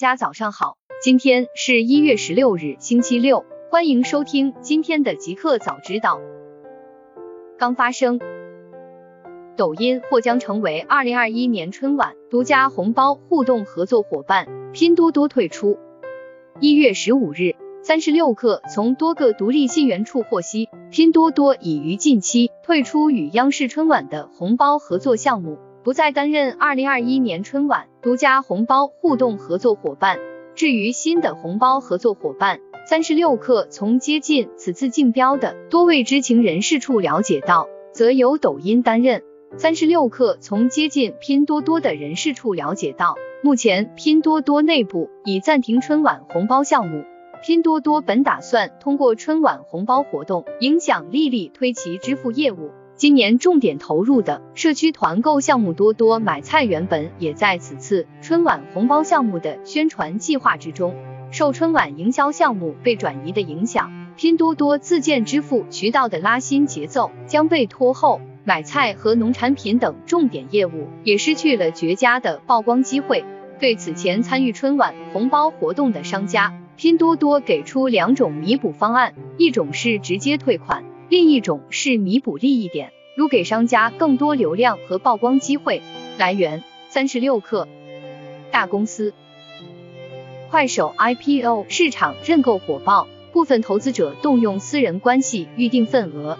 家早上好，今天是一月十六日，星期六，欢迎收听今天的极客早知道。刚发生，抖音或将成为二零二一年春晚独家红包互动合作伙伴，拼多多退出。一月十五日，三十六氪从多个独立信源处获悉，拼多多已于近期退出与央视春晚的红包合作项目。不再担任二零二一年春晚独家红包互动合作伙伴。至于新的红包合作伙伴，三十六氪从接近此次竞标的多位知情人士处了解到，则由抖音担任。三十六氪从接近拼多多的人士处了解到，目前拼多多内部已暂停春晚红包项目。拼多多本打算通过春晚红包活动影响力力推其支付业务。今年重点投入的社区团购项目多多买菜，原本也在此次春晚红包项目的宣传计划之中。受春晚营销项目被转移的影响，拼多多自建支付渠道的拉新节奏将被拖后，买菜和农产品等重点业务也失去了绝佳的曝光机会。对此前参与春晚红包活动的商家，拼多多给出两种弥补方案，一种是直接退款。另一种是弥补利益点，如给商家更多流量和曝光机会。来源：三十六氪。大公司。快手 IPO 市场认购火爆，部分投资者动用私人关系预定份额。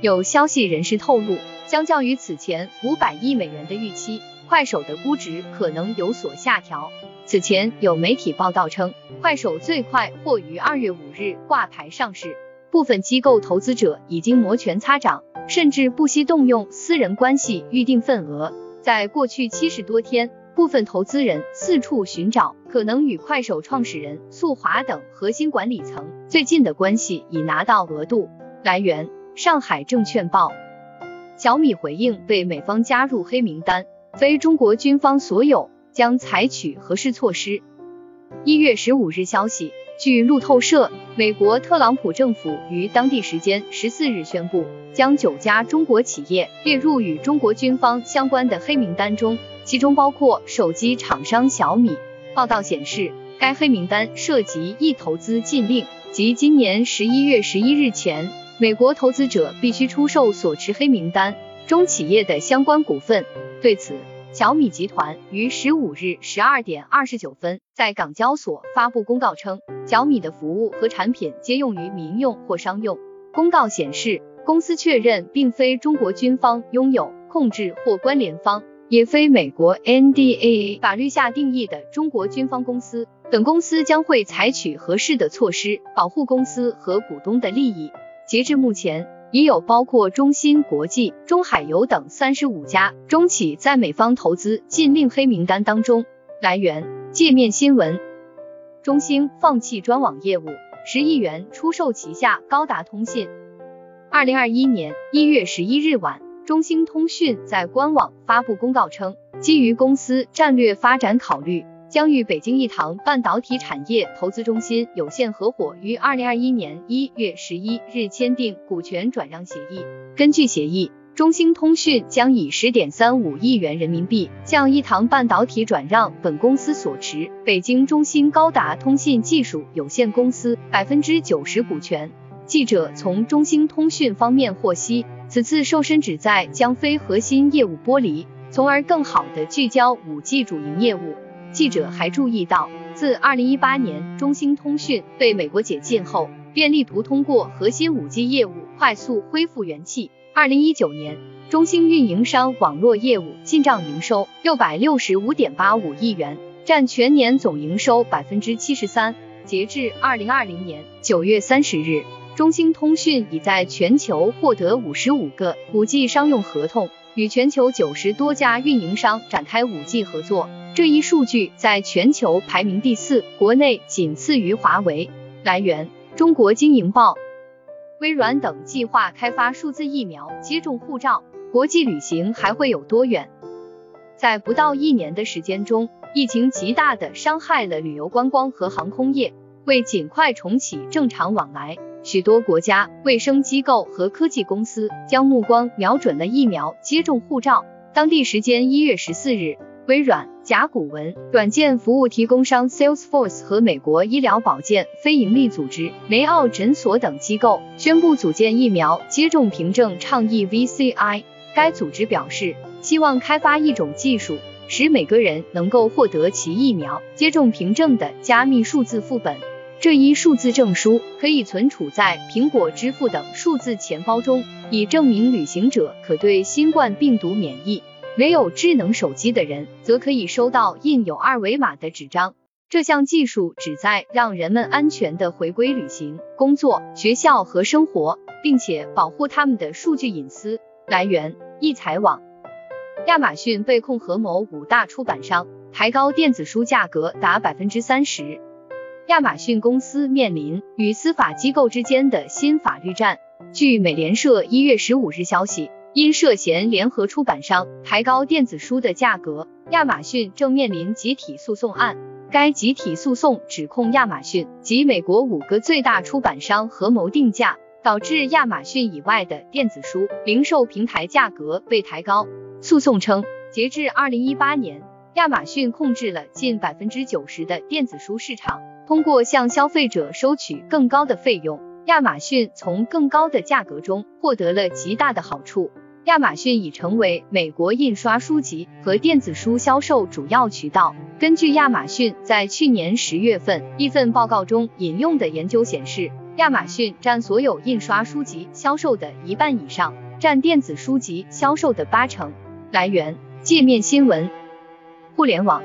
有消息人士透露，相较于此前五百亿美元的预期，快手的估值可能有所下调。此前有媒体报道称，快手最快或于二月五日挂牌上市。部分机构投资者已经摩拳擦掌，甚至不惜动用私人关系预定份额。在过去七十多天，部分投资人四处寻找可能与快手创始人宿华等核心管理层最近的关系，已拿到额度。来源：上海证券报。小米回应被美方加入黑名单，非中国军方所有，将采取合适措施？一月十五日消息。据路透社，美国特朗普政府于当地时间十四日宣布，将九家中国企业列入与中国军方相关的黑名单中，其中包括手机厂商小米。报道显示，该黑名单涉及一投资禁令，即今年十一月十一日前，美国投资者必须出售所持黑名单中企业的相关股份。对此，小米集团于十五日十二点二十九分在港交所发布公告称，小米的服务和产品皆用于民用或商用。公告显示，公司确认并非中国军方拥有、控制或关联方，也非美国 NDAA 法律下定义的中国军方公司。本公司将会采取合适的措施，保护公司和股东的利益。截至目前。已有包括中芯国际、中海油等三十五家中企在美方投资禁令黑名单当中。来源：界面新闻。中兴放弃专网业务，十亿元出售旗下高达通信。二零二一年一月十一日晚，中兴通讯在官网发布公告称，基于公司战略发展考虑。将与北京一堂半导体产业投资中心有限合伙于二零二一年一月十一日签订股权转让协议。根据协议，中兴通讯将以十点三五亿元人民币向一堂半导体转让本公司所持北京中兴高达通信技术有限公司百分之九十股权。记者从中兴通讯方面获悉，此次瘦身旨在将非核心业务剥离，从而更好的聚焦五 G 主营业务。记者还注意到，自二零一八年中兴通讯被美国解禁后，便力图通过核心五 G 业务快速恢复元气。二零一九年，中兴运营商网络业务进账营收六百六十五点八五亿元，占全年总营收百分之七十三。截至二零二零年九月三十日，中兴通讯已在全球获得五十五个五 G 商用合同，与全球九十多家运营商展开五 G 合作。这一数据在全球排名第四，国内仅次于华为。来源：中国经营报。微软等计划开发数字疫苗接种护照，国际旅行还会有多远？在不到一年的时间中，疫情极大的伤害了旅游观光和航空业。为尽快重启正常往来，许多国家、卫生机构和科技公司将目光瞄准了疫苗接种护照。当地时间一月十四日，微软。甲骨文软件服务提供商 Salesforce 和美国医疗保健非营利组织梅奥诊所等机构宣布组建疫苗接种凭证倡议 VCI。该组织表示，希望开发一种技术，使每个人能够获得其疫苗接种凭证的加密数字副本。这一数字证书可以存储在苹果支付等数字钱包中，以证明旅行者可对新冠病毒免疫。没有智能手机的人，则可以收到印有二维码的纸张。这项技术旨在让人们安全的回归旅行、工作、学校和生活，并且保护他们的数据隐私。来源：易财网。亚马逊被控合谋五大出版商，抬高电子书价格达百分之三十。亚马逊公司面临与司法机构之间的新法律战。据美联社一月十五日消息，因涉嫌联合出版商抬高电子书的价格，亚马逊正面临集体诉讼案。该集体诉讼指控亚马逊及美国五个最大出版商合谋定价，导致亚马逊以外的电子书零售平台价格被抬高。诉讼称，截至二零一八年，亚马逊控制了近百分之九十的电子书市场。通过向消费者收取更高的费用，亚马逊从更高的价格中获得了极大的好处。亚马逊已成为美国印刷书籍和电子书销售主要渠道。根据亚马逊在去年十月份一份报告中引用的研究显示，亚马逊占所有印刷书籍销售的一半以上，占电子书籍销售的八成。来源：界面新闻。互联网。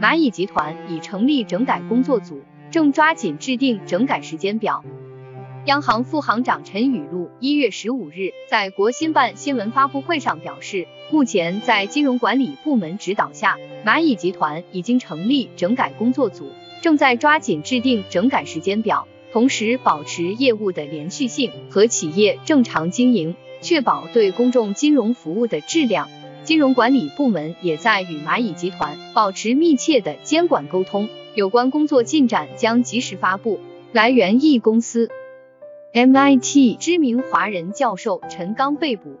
蚂蚁集团已成立整改工作组，正抓紧制定整改时间表。央行副行长陈雨露一月十五日在国新办新闻发布会上表示，目前在金融管理部门指导下，蚂蚁集团已经成立整改工作组，正在抓紧制定整改时间表，同时保持业务的连续性和企业正常经营，确保对公众金融服务的质量。金融管理部门也在与蚂蚁集团保持密切的监管沟通，有关工作进展将及时发布。来源：E 公司。MIT 知名华人教授陈刚被捕。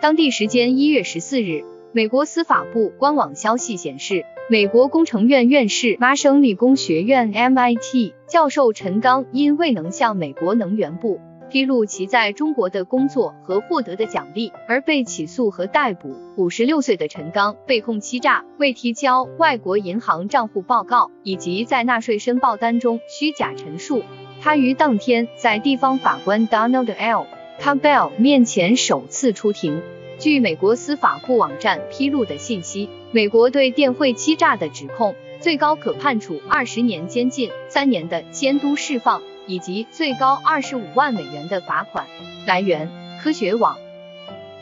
当地时间一月十四日，美国司法部官网消息显示，美国工程院院士、麻省理工学院 MIT 教授陈刚因未能向美国能源部。披露其在中国的工作和获得的奖励，而被起诉和逮捕。五十六岁的陈刚被控欺诈、未提交外国银行账户报告，以及在纳税申报单中虚假陈述。他于当天在地方法官 Donald L. Cabell 面前首次出庭。据美国司法部网站披露的信息，美国对电汇欺诈的指控，最高可判处二十年监禁、三年的监督释放。以及最高二十五万美元的罚款。来源：科学网。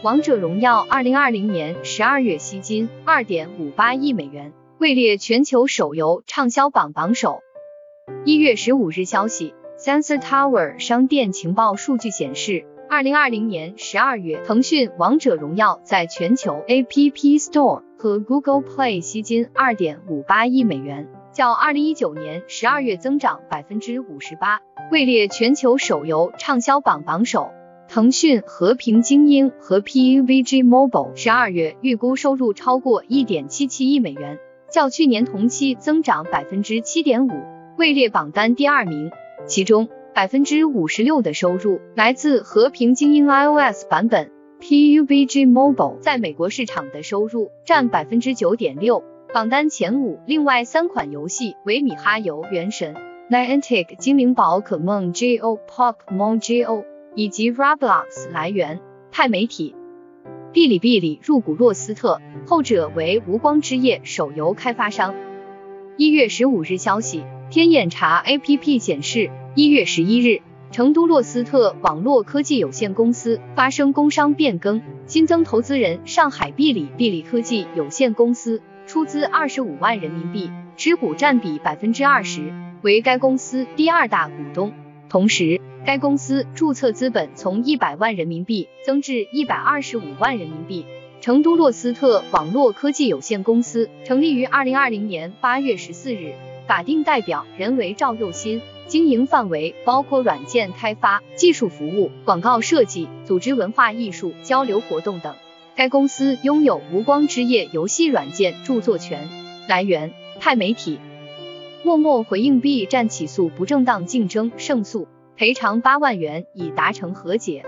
王者荣耀二零二零年十二月吸金二点五八亿美元，位列全球手游畅销榜榜首。一月十五日消息，Sensor Tower 商店情报数据显示，二零二零年十二月，腾讯王者荣耀在全球 App Store 和 Google Play 吸金二点五八亿美元。较二零一九年十二月增长百分之五十八，位列全球手游畅销榜榜首。腾讯和平精英和 PUBG Mobile 十二月预估收入超过一点七七亿美元，较去年同期增长百分之七点五，位列榜单第二名。其中百分之五十六的收入来自和平精英 iOS 版本，PUBG Mobile 在美国市场的收入占百分之九点六。榜单前五，另外三款游戏为米哈游、原神、Niantic 精灵宝可梦 Go、Pokemon Go 以及 Roblox。来源：钛媒体。哔哩哔哩入股洛斯特，后者为无光之夜手游开发商。一月十五日消息，天眼查 APP 显示，一月十一日，成都洛斯特网络科技有限公司发生工商变更，新增投资人上海哔哩哔哩科技有限公司。出资二十五万人民币，持股占比百分之二十，为该公司第二大股东。同时，该公司注册资本从一百万人民币增至一百二十五万人民币。成都洛斯特网络科技有限公司成立于二零二零年八月十四日，法定代表人为赵又新，经营范围包括软件开发、技术服务、广告设计、组织文化艺术交流活动等。该公司拥有无光之夜游戏软件著作权。来源：钛媒体。陌陌回应 B 站起诉不正当竞争胜诉，赔偿八万元已达成和解。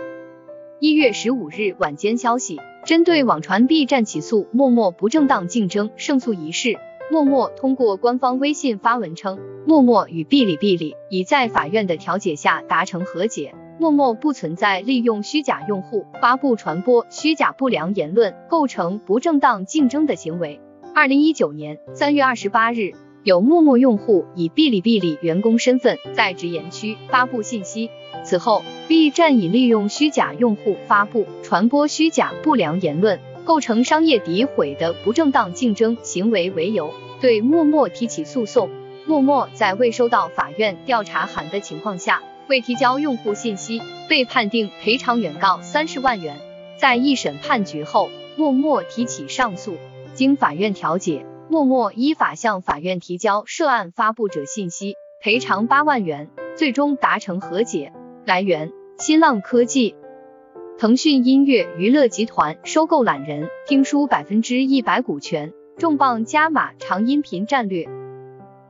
一月十五日晚间消息，针对网传 B 站起诉陌陌不正当竞争胜诉一事，陌陌通过官方微信发文称，陌陌与哔哩哔哩已在法院的调解下达成和解，陌陌不存在利用虚假用户发布传播虚假不良言论构成不正当竞争的行为。二零一九年三月二十八日。有陌陌用户以哔哩哔哩员工身份在直言区发布信息，此后 B 站以利用虚假用户发布、传播虚假不良言论，构成商业诋毁的不正当竞争行为为由，对陌陌提起诉讼。陌陌在未收到法院调查函的情况下，未提交用户信息，被判定赔偿原告三十万元。在一审判决后，默默提起上诉，经法院调解。默默依法向法院提交涉案发布者信息，赔偿八万元，最终达成和解。来源：新浪科技。腾讯音乐娱乐集团收购懒人听书百分之一百股权，重磅加码长音频战略。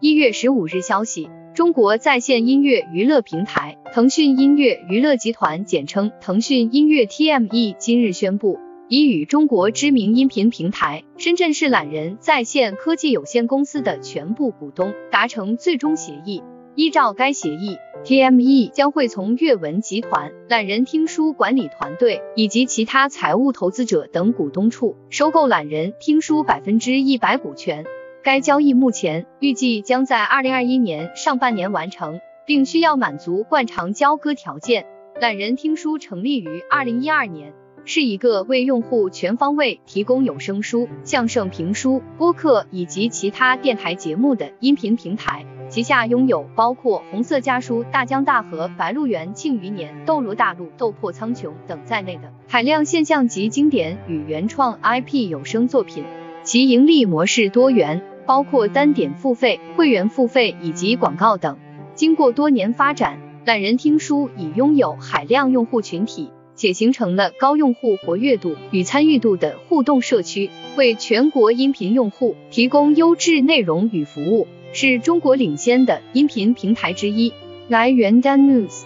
一月十五日消息，中国在线音乐娱乐平台腾讯音乐娱乐集团（简称腾讯音乐 TME） 今日宣布。已与中国知名音频平台深圳市懒人在线科技有限公司的全部股东达成最终协议。依照该协议，TME 将会从阅文集团、懒人听书管理团队以及其他财务投资者等股东处收购懒人听书百分之一百股权。该交易目前预计将在二零二一年上半年完成，并需要满足惯常交割条件。懒人听书成立于二零一二年。是一个为用户全方位提供有声书、相声评书、播客以及其他电台节目的音频平台，旗下拥有包括《红色家书》《大江大河》《白鹿原》《庆余年》《斗罗大陆》《斗破苍穹》等在内的海量现象级经典与原创 IP 有声作品。其盈利模式多元，包括单点付费、会员付费以及广告等。经过多年发展，懒人听书已拥有海量用户群体。且形成了高用户活跃度与参与度的互动社区，为全国音频用户提供优质内容与服务，是中国领先的音频平台之一。来源：Dan News。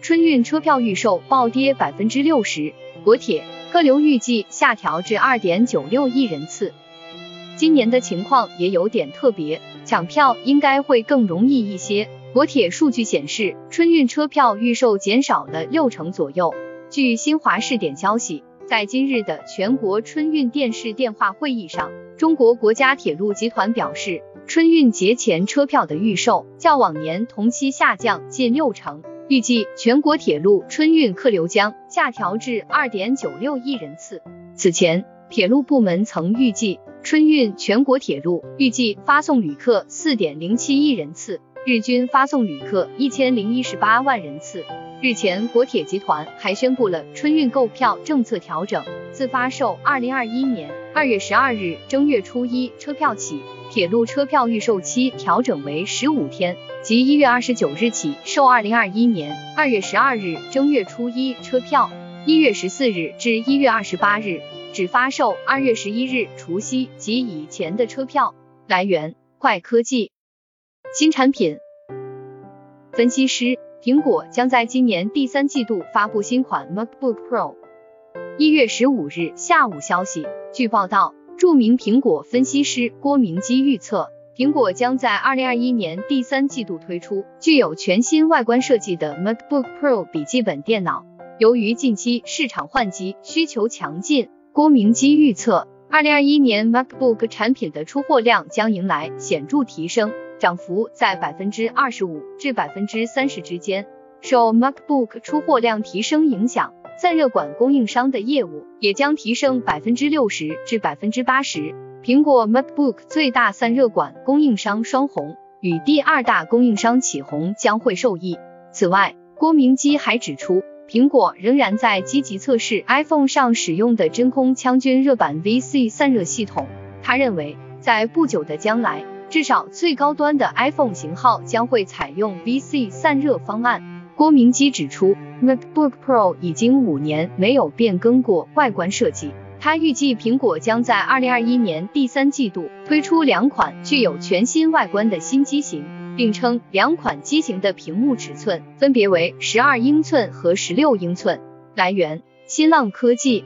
春运车票预售暴跌百分之六十，国铁客流预计下调至二点九六亿人次。今年的情况也有点特别，抢票应该会更容易一些。国铁数据显示，春运车票预售减少了六成左右。据新华视点消息，在今日的全国春运电视电话会议上，中国国家铁路集团表示，春运节前车票的预售较往年同期下降近六成，预计全国铁路春运客流将下调至二点九六亿人次。此前，铁路部门曾预计，春运全国铁路预计发送旅客四点零七亿人次，日均发送旅客一千零一十八万人次。日前，国铁集团还宣布了春运购票政策调整，自发售二零二一年二月十二日正月初一车票起，铁路车票预售期调整为十五天，即一月二十九日起售二零二一年二月十二日正月初一车票，一月十四日至一月二十八日只发售二月十一日除夕及以前的车票。来源：快科技。新产品分析师。苹果将在今年第三季度发布新款 MacBook Pro。一月十五日下午消息，据报道，著名苹果分析师郭明基预测，苹果将在二零二一年第三季度推出具有全新外观设计的 MacBook Pro 笔记本电脑。由于近期市场换机需求强劲，郭明基预测，二零二一年 MacBook 产品的出货量将迎来显著提升。涨幅在百分之二十五至百分之三十之间。受 MacBook 出货量提升影响，散热管供应商的业务也将提升百分之六十至百分之八十。苹果 MacBook 最大散热管供应商双红与第二大供应商启宏将会受益。此外，郭明基还指出，苹果仍然在积极测试 iPhone 上使用的真空腔均热板 VC 散热系统。他认为，在不久的将来。至少最高端的 iPhone 型号将会采用 VC 散热方案。郭明基指出，MacBook Pro 已经五年没有变更过外观设计，他预计苹果将在二零二一年第三季度推出两款具有全新外观的新机型，并称两款机型的屏幕尺寸分别为十二英寸和十六英寸。来源：新浪科技、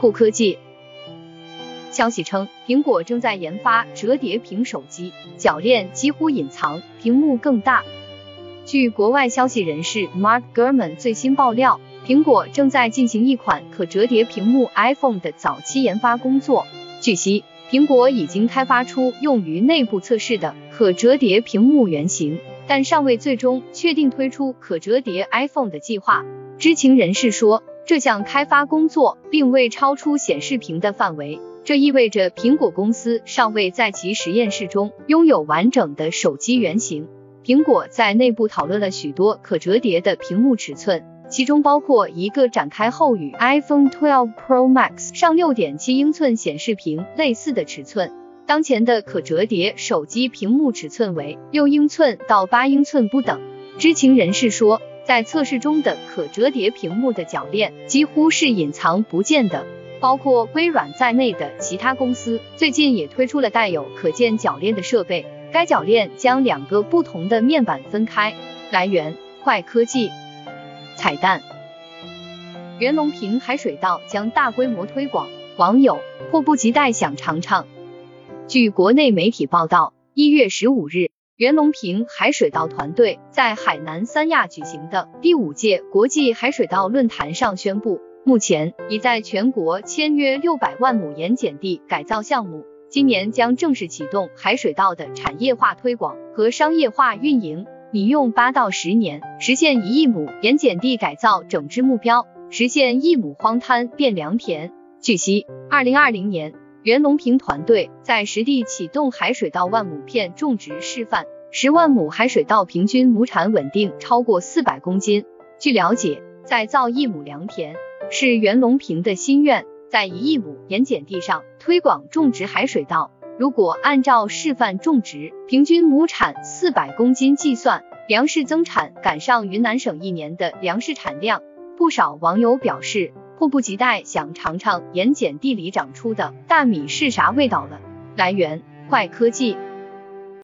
酷科技。消息称，苹果正在研发折叠屏手机，铰链几乎隐藏，屏幕更大。据国外消息人士 Mark Gurman 最新爆料。苹果正在进行一款可折叠屏幕 iPhone 的早期研发工作。据悉，苹果已经开发出用于内部测试的可折叠屏幕原型，但尚未最终确定推出可折叠 iPhone 的计划。知情人士说，这项开发工作并未超出显示屏的范围，这意味着苹果公司尚未在其实验室中拥有完整的手机原型。苹果在内部讨论了许多可折叠的屏幕尺寸。其中包括一个展开后与 iPhone 12 Pro Max 上6.7英寸显示屏类似的尺寸。当前的可折叠手机屏幕尺寸为六英寸到八英寸不等。知情人士说，在测试中的可折叠屏幕的铰链几乎是隐藏不见的。包括微软在内的其他公司最近也推出了带有可见铰链的设备。该铰链将两个不同的面板分开。来源：快科技。彩蛋：袁隆平海水稻将大规模推广，网友迫不及待想尝尝。据国内媒体报道，一月十五日，袁隆平海水稻团队在海南三亚举行的第五届国际海水稻论坛上宣布，目前已在全国签约六百万亩盐碱地改造项目，今年将正式启动海水稻的产业化推广和商业化运营。拟用八到十年实现一亿亩盐碱地改造整治目标，实现一亩荒滩变良田。据悉，二零二零年，袁隆平团队在实地启动海水稻万亩片种植示范，十万亩海水稻平均亩产稳定超过四百公斤。据了解，再造一亩良田是袁隆平的心愿，在一亿亩盐碱地上推广种植海水稻。如果按照示范种植，平均亩产四百公斤计算，粮食增产赶上云南省一年的粮食产量。不少网友表示，迫不及待想尝尝盐碱地里长出的大米是啥味道了。来源：快科技。